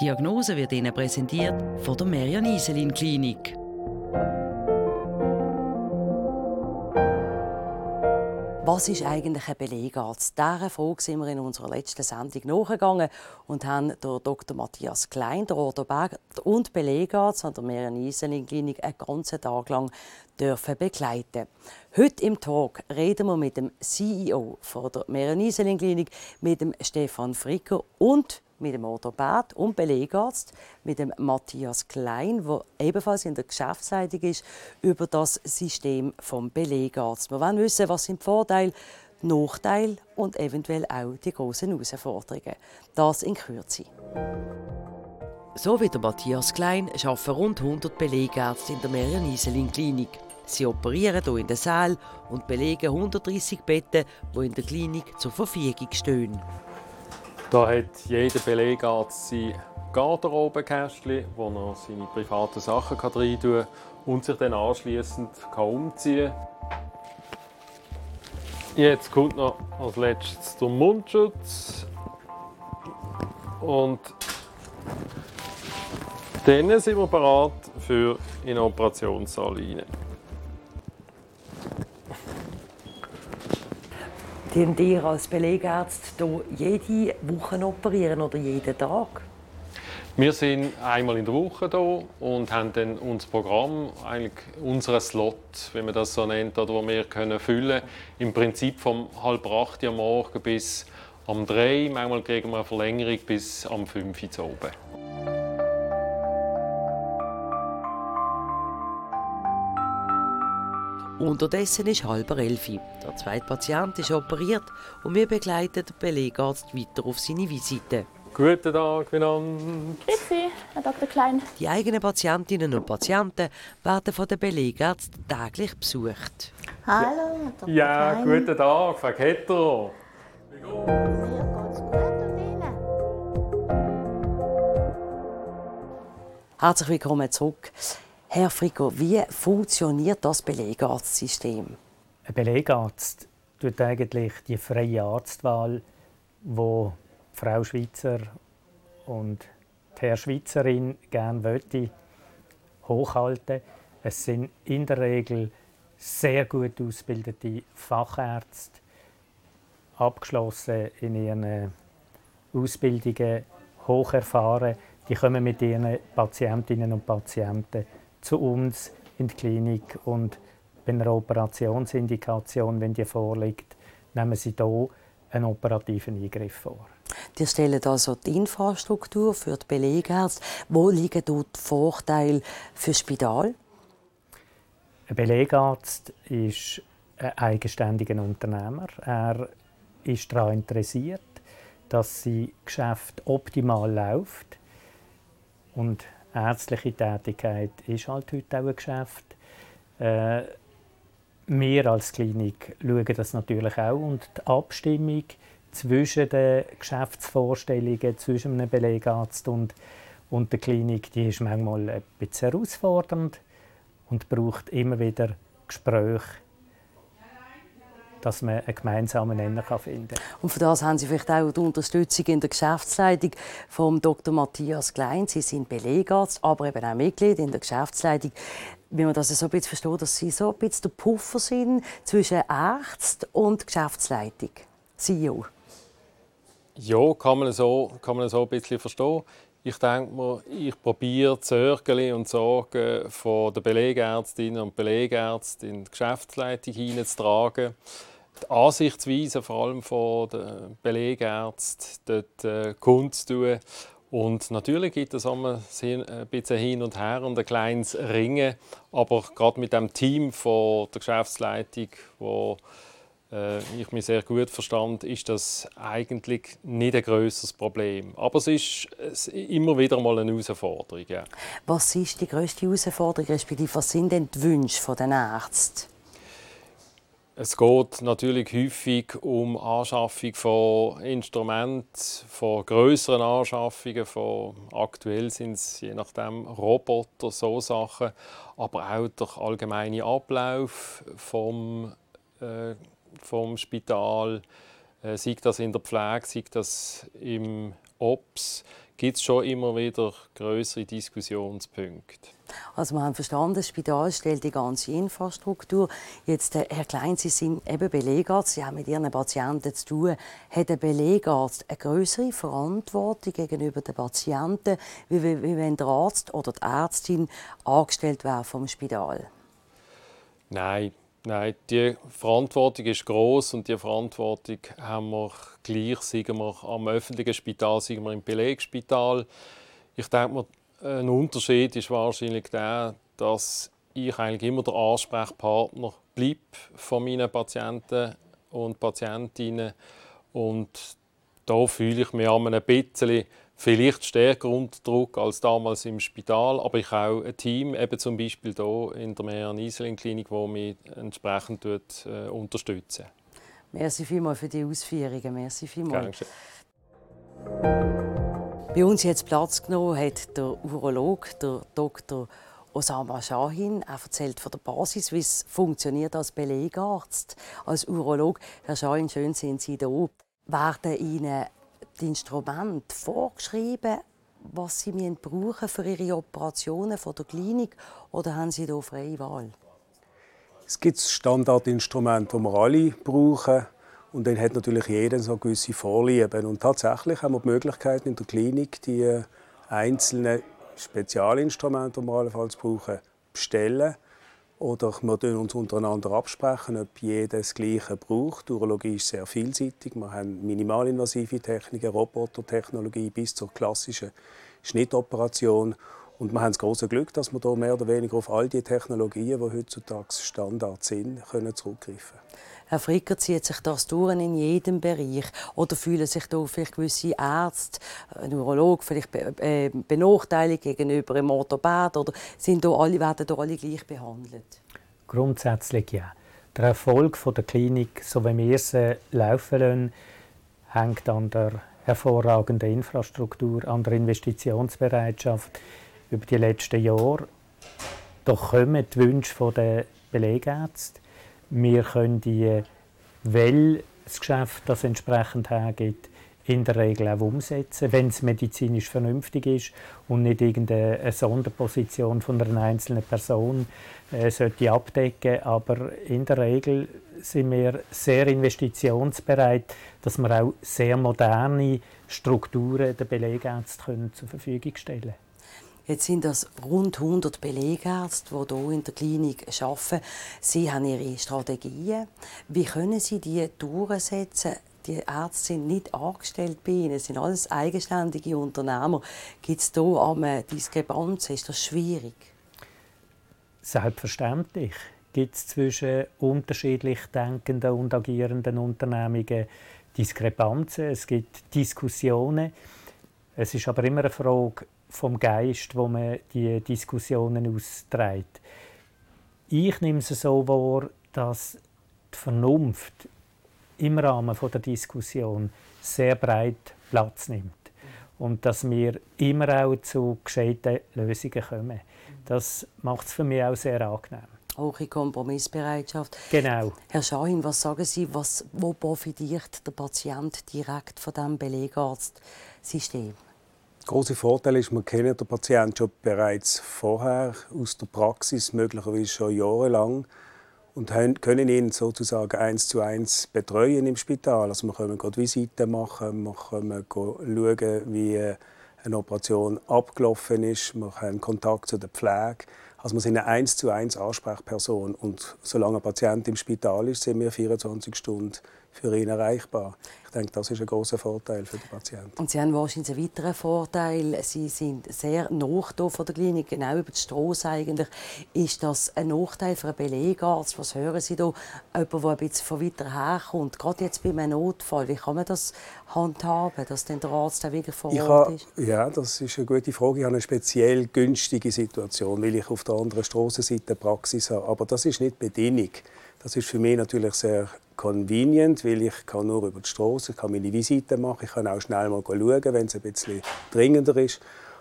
Die Diagnose wird Ihnen präsentiert von der Merian Iselin Klinik. Was ist eigentlich ein Belegarzt? Dieser Frage sind wir in unserer letzten Sendung nachgegangen und haben den Dr. Matthias Klein, der Orthoped und Belegarzt an der Merian Iselin Klinik einen ganzen Tag lang dürfen begleiten. Heute im Talk reden wir mit dem CEO von der Merian Iselin Klinik, mit dem Stefan Fricker und mit dem Orthopäd und Belegarzt, mit dem Matthias Klein, der ebenfalls in der Geschäftsleitung ist, über das System vom Belegarzt. Wir wollen wissen, was sind die Vorteile, die Nachteile und eventuell auch die großen Herausforderungen. Das in Kürze. So wie der Matthias Klein arbeiten rund 100 Belegärzte in der Merian Iselin Klinik. Sie operieren hier in der Saal und belegen 130 Betten, die in der Klinik zur Verfügung stehen. Da hat jeder Belegarzt sein Garderobenkästchen, wo er seine privaten Sachen rein kann und sich dann anschließend umziehen kann. Jetzt kommt noch als letztes der Mundschutz. Und dann sind wir bereit für in den Operationssaal hinein. Tun ihr als Belegärzt jede Woche operieren oder jeden Tag? Wir sind einmal in der Woche hier und haben dann unser Programm, eigentlich unseren Slot, wie man das so nennt, oder wo wir können füllen Im Prinzip vom halb acht am Morgen bis am drei. Manchmal kriegen wir eine Verlängerung bis am fünf Uhr oben. Unterdessen ist halber elf. Der zweite Patient ist operiert und wir begleiten den Belegarzt weiter auf seine Visite. Guten Tag miteinander. Grüezi, Herr Dr. Klein. Die eigenen Patientinnen und Patienten werden von den Belegärzten täglich besucht. Hallo, Herr Dr. Ja, Klein. guten Tag, Frau Ketter. Mir geht's gut und Ihnen? Herzlich willkommen zurück. Herr Frico, wie funktioniert das Belegarztsystem? Ein Belegarzt tut eigentlich die freie Arztwahl, wo Frau Schweizer und Herr Schweizerin gerne möchte, hochhalten. Es sind in der Regel sehr gut ausgebildete Fachärzte, abgeschlossen in ihren Ausbildungen, hoch erfahren. Die kommen mit ihren Patientinnen und Patienten zu uns in die Klinik und bei einer Operationsindikation, wenn die vorliegt, nehmen sie hier einen operativen Eingriff vor. Die stellen also die Infrastruktur für die Belegärzte. Wo liegen dort die Vorteile für das Spital? Ein Belegarzt ist ein eigenständiger Unternehmer. Er ist daran interessiert, dass sein Geschäft optimal läuft. Und ärztliche Tätigkeit ist halt heute auch ein Geschäft. Äh, wir als Klinik schauen das natürlich auch und die Abstimmung zwischen den Geschäftsvorstellungen zwischen einem Belegarzt und, und der Klinik, die ist manchmal ein bisschen herausfordernd und braucht immer wieder Gespräche dass man einen gemeinsamen Nenner finden kann. Und für das haben Sie vielleicht auch die Unterstützung in der Geschäftsleitung vom Dr. Matthias Klein. Sie sind Belegarzt, aber eben auch Mitglied in der Geschäftsleitung. Wie man das so ein bisschen versteht, dass Sie so ein bisschen der Puffer sind zwischen Arzt und Geschäftsleitung, CEO. Ja, kann man so, kann man so ein bisschen verstehen. Ich denke mir, ich probiere die Sorgen und Sorgen von den Belegärztinnen und Belegärzten in die Geschäftsleitung hineinzutragen die Ansichtsweise vor allem von den Belegärzten dort äh, kundzutun. Und natürlich gibt es immer ein bisschen hin und her und ein kleines Ringen. Aber gerade mit dem Team von der Geschäftsleitung, wo äh, ich mich sehr gut verstand, ist das eigentlich nicht ein größeres Problem. Aber es ist immer wieder mal eine Herausforderung. Ja. Was ist die größte Herausforderung, respektive was sind denn die Wünsche der Ärzte? Es geht natürlich häufig um Anschaffung von Instrumenten, von größeren Anschaffungen, von aktuell sind es je nachdem Roboter, so Sachen, aber auch der allgemeine Ablauf vom, äh, vom Spital, äh, sei das in der Pflege, sei das im Ops, gibt es schon immer wieder größere Diskussionspunkte. Also wir haben verstanden, das Spital stellt die ganze Infrastruktur. Jetzt, äh, Herr Klein, Sie sind eben Belegarzt, Sie haben mit Ihren Patienten zu tun. Hat der Belegarzt eine größere Verantwortung gegenüber den Patienten, wie, wie, wie wenn der Arzt oder die Ärztin angestellt wäre vom Spital? Nein, Nein, die Verantwortung ist groß und die Verantwortung haben wir gleich, sagen wir am öffentlichen Spital, sagen wir im Belegspital. Ich denke, ein Unterschied ist wahrscheinlich der, dass ich eigentlich immer der Ansprechpartner bleibe von meinen Patienten und Patientinnen und da fühle ich mich ein bisschen vielleicht stärker unter Druck als damals im Spital, aber ich habe auch ein Team, eben zum Beispiel hier in der Merian Iselin Klinik, das mich entsprechend äh, unterstützen. Merci vielmals für die Ausführungen. Merci vielmals. Bei uns jetzt Platz genommen hat der Urolog, der Dr. Osama Shahin. Er erzählt von der Basis, wie es funktioniert als Belegarzt, als Urolog. Herr Shahin, schön sind Sie da. Werden Ihnen die Instrumente vorgeschrieben, was sie brauchen für ihre Operationen von der Klinik oder haben sie da freie Wahl? Es gibt Standardinstrumente, die wir alle brauchen. Und dann hat natürlich jeder so gewisse Vorlieben. Und tatsächlich haben wir die Möglichkeit in der Klinik, die einzelnen Spezialinstrumente, die wir allenfalls brauchen, bestellen oder wir uns untereinander absprechen, ob jeder das Gleiche braucht. Die Urologie ist sehr vielseitig. Wir haben minimalinvasive Techniken, Robotertechnologie bis zur klassischen Schnittoperation. Und wir haben das große Glück, dass wir hier mehr oder weniger auf all die Technologien, die heutzutage Standard sind, können zurückgreifen Herr Fricker, zieht sich das durch in jedem Bereich? Oder fühlen sich da vielleicht gewisse Ärzte, ein Neurolog vielleicht äh, benachteiligt gegenüber einem Orthopäd? Oder sind da alle, werden da alle gleich behandelt? Grundsätzlich ja. Der Erfolg der Klinik, so wie wir sie laufen lassen, hängt an der hervorragenden Infrastruktur, an der Investitionsbereitschaft über die letzten Jahre. Da kommen die Wünsche der Belegärzte. Wir können die, weil das Geschäft das entsprechend hergibt, in der Regel auch umsetzen, wenn es medizinisch vernünftig ist und nicht irgendeine Sonderposition von einer einzelnen Person äh, sollte abdecken. Aber in der Regel sind wir sehr investitionsbereit, dass wir auch sehr moderne Strukturen der Belegärzte zur Verfügung stellen können. Jetzt sind das rund 100 Belegärzte, die hier in der Klinik arbeiten. Sie haben ihre Strategien. Wie können Sie die durchsetzen? Die Ärzte sind nicht angestellt bei Ihnen, es sind alles eigenständige Unternehmer. Gibt es hier eine Diskrepanz? Ist das schwierig? Selbstverständlich gibt es zwischen unterschiedlich denkenden und agierenden Unternehmungen Diskrepanzen. Es gibt Diskussionen. Es ist aber immer eine Frage, vom Geist, wo man die Diskussionen austrägt. Ich nehme es so wahr, dass die Vernunft im Rahmen der Diskussion sehr breit Platz nimmt und dass wir immer auch zu gescheiten Lösungen kommen. Das macht es für mich auch sehr angenehm. Hohe Kompromissbereitschaft. Genau. Herr Schahin, was sagen Sie, was, wo profitiert der Patient direkt von diesem Belegarztsystem? Große Vorteil ist, man kennt den Patienten schon bereits vorher aus der Praxis, möglicherweise schon jahrelang und können ihn sozusagen eins zu eins betreuen im Spital. Also wir können gerade Visiten machen, wir können schauen, wie eine Operation abgelaufen ist, wir haben Kontakt zu der Pflege. Also wir sind eine eins zu eins Ansprechperson und solange ein Patient im Spital ist, sind wir 24 Stunden für ihn erreichbar. Ich denke, das ist ein großer Vorteil für den Patienten. Und Sie haben wahrscheinlich einen weiteren Vorteil. Sie sind sehr nah von der Klinik, genau über die Straße eigentlich. Ist das ein Nachteil für einen Belegarzt? Was hören Sie da? Jemand, der ein bisschen von weiter herkommt, gerade jetzt bei einem Notfall, wie kann man das handhaben, dass der Arzt auch wirklich vor Ort ist? ja, das ist eine gute Frage. Ich habe eine speziell günstige Situation, weil ich auf der anderen Straßenseite Praxis habe. Aber das ist nicht Bedingung. Das ist für mich natürlich sehr convenient, weil ich kann nur über die Straße, kann meine Visite machen, ich kann auch schnell mal schauen, wenn es ein bisschen dringender ist.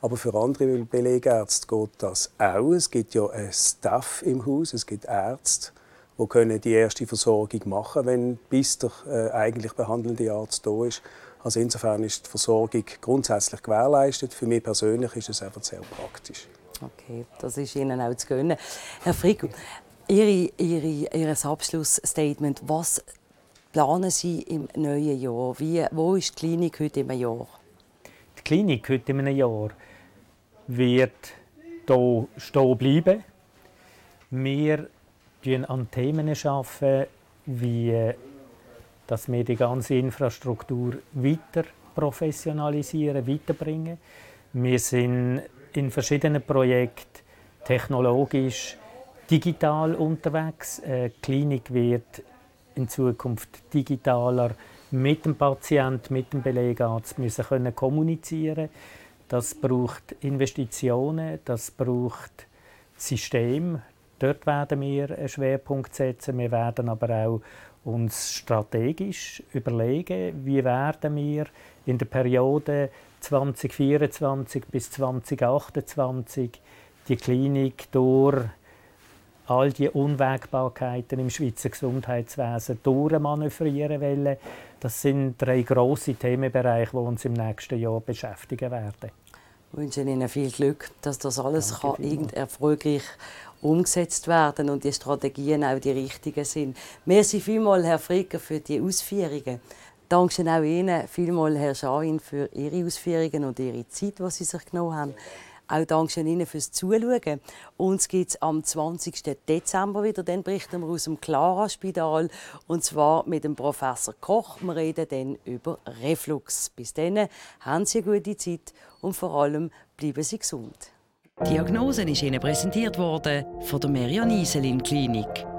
Aber für andere Belegärzte geht das auch. Es gibt ja ein Staff im Haus, es gibt Ärzte, die können die erste Versorgung machen, wenn bis der äh, eigentlich behandelnde Arzt da ist. Also insofern ist die Versorgung grundsätzlich gewährleistet. Für mich persönlich ist es einfach sehr praktisch. Okay, das ist Ihnen auch zu gönnen. Herr Frick, Ihre, Ihre, Ihr Abschlussstatement, was planen Sie im neuen Jahr? Wie, wo ist die Klinik heute im Jahr? Die Klinik heute im Jahr wird hier stehen bleiben. Wir arbeiten an Themen, wie dass wir die ganze Infrastruktur weiter professionalisieren, weiterbringen. Wir sind in verschiedenen Projekten technologisch digital unterwegs. Äh, die Klinik wird in Zukunft digitaler mit dem Patienten, mit dem Belegarzt müssen können kommunizieren. Das braucht Investitionen, das braucht System. Dort werden wir einen Schwerpunkt setzen. Wir werden aber auch uns strategisch überlegen, wie werden wir in der Periode 2024 bis 2028 die Klinik durch all die Unwägbarkeiten im Schweizer Gesundheitswesen durchmanövrieren wollen. Das sind drei große Themenbereiche, die uns im nächsten Jahr beschäftigen werden. Ich wünsche Ihnen viel Glück, dass das alles kann erfolgreich umgesetzt werden und die Strategien auch die richtigen sind. Merci vielmals, Herr Fricker, für die Ausführungen. Danke auch Ihnen vielmals, Herr Schain, für Ihre Ausführungen und Ihre Zeit, die Sie sich genommen haben. Auch danke Ihnen fürs Zuschauen. Uns gibt es am 20. Dezember wieder. Dann berichten wir aus dem Clara-Spital. Und zwar mit dem Professor Koch. Wir reden dann über Reflux. Bis dann haben Sie eine gute Zeit und vor allem bleiben Sie gesund. Die Diagnose ist Ihnen präsentiert worden von der Merian Iselin Klinik.